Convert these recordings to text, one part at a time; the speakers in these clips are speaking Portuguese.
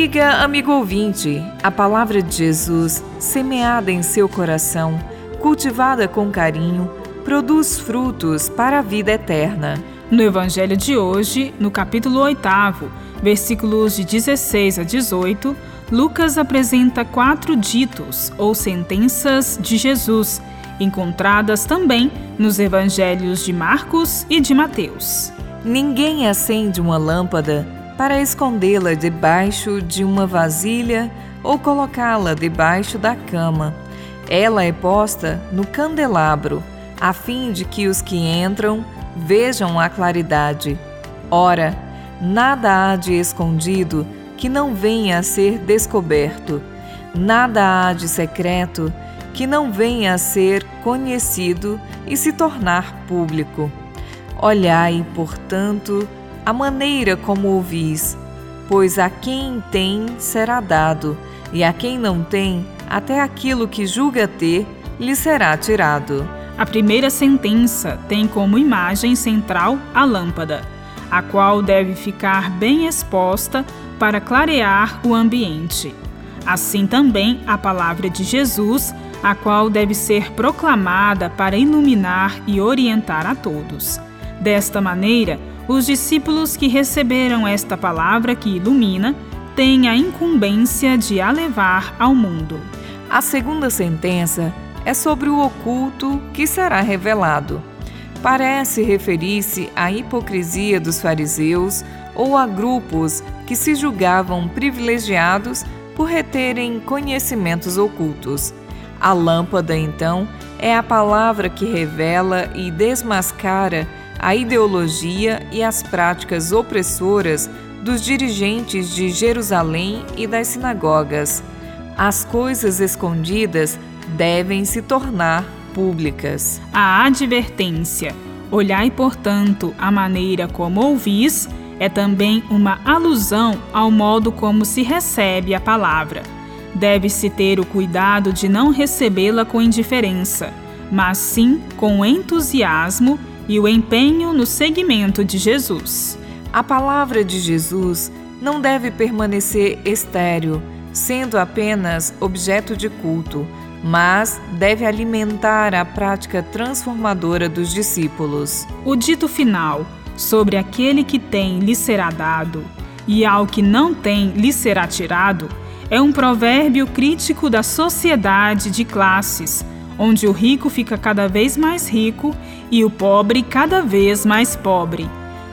Amiga, amigo ouvinte, a palavra de Jesus, semeada em seu coração, cultivada com carinho, produz frutos para a vida eterna. No Evangelho de hoje, no capítulo 8, versículos de 16 a 18, Lucas apresenta quatro ditos ou sentenças de Jesus, encontradas também nos Evangelhos de Marcos e de Mateus. Ninguém acende uma lâmpada para escondê-la debaixo de uma vasilha ou colocá-la debaixo da cama. Ela é posta no candelabro, a fim de que os que entram vejam a claridade. Ora, nada há de escondido que não venha a ser descoberto, nada há de secreto que não venha a ser conhecido e se tornar público. Olhai, portanto, a maneira como ouvis, pois a quem tem será dado, e a quem não tem, até aquilo que julga ter, lhe será tirado. A primeira sentença tem como imagem central a lâmpada, a qual deve ficar bem exposta para clarear o ambiente. Assim também a palavra de Jesus, a qual deve ser proclamada para iluminar e orientar a todos. Desta maneira, os discípulos que receberam esta palavra que ilumina têm a incumbência de a levar ao mundo. A segunda sentença é sobre o oculto que será revelado. Parece referir-se à hipocrisia dos fariseus ou a grupos que se julgavam privilegiados por reterem conhecimentos ocultos. A lâmpada, então, é a palavra que revela e desmascara a ideologia e as práticas opressoras dos dirigentes de Jerusalém e das sinagogas. As coisas escondidas devem se tornar públicas. A advertência: olhai, portanto, a maneira como ouvis, é também uma alusão ao modo como se recebe a palavra. Deve-se ter o cuidado de não recebê-la com indiferença, mas sim com entusiasmo e o empenho no seguimento de Jesus. A palavra de Jesus não deve permanecer estéril, sendo apenas objeto de culto, mas deve alimentar a prática transformadora dos discípulos. O dito final, sobre aquele que tem lhe será dado, e ao que não tem lhe será tirado, é um provérbio crítico da sociedade de classes onde o rico fica cada vez mais rico e o pobre cada vez mais pobre.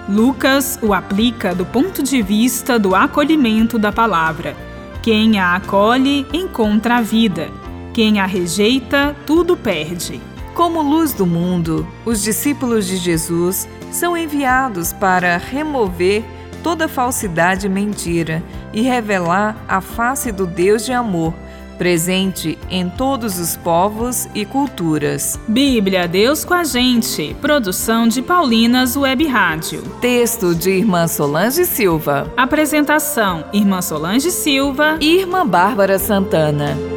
Lucas o aplica do ponto de vista do acolhimento da palavra. Quem a acolhe encontra a vida, quem a rejeita, tudo perde. Como luz do mundo, os discípulos de Jesus são enviados para remover toda falsidade e mentira e revelar a face do Deus de amor presente em todos os povos e culturas. Bíblia Deus com a gente. Produção de Paulinas Web Rádio. Texto de Irmã Solange Silva. Apresentação: Irmã Solange Silva e Irmã Bárbara Santana.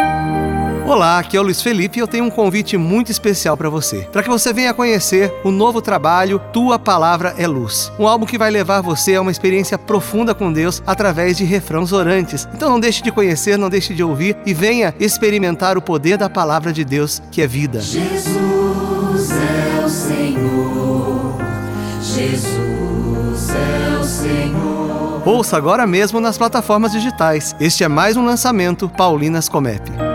Olá, aqui é o Luiz Felipe e eu tenho um convite muito especial para você. Para que você venha conhecer o novo trabalho Tua Palavra é Luz. Um álbum que vai levar você a uma experiência profunda com Deus através de refrãos orantes. Então não deixe de conhecer, não deixe de ouvir e venha experimentar o poder da palavra de Deus, que é vida. Jesus é o Senhor. Jesus é o Senhor. Ouça agora mesmo nas plataformas digitais. Este é mais um lançamento Paulinas Comep.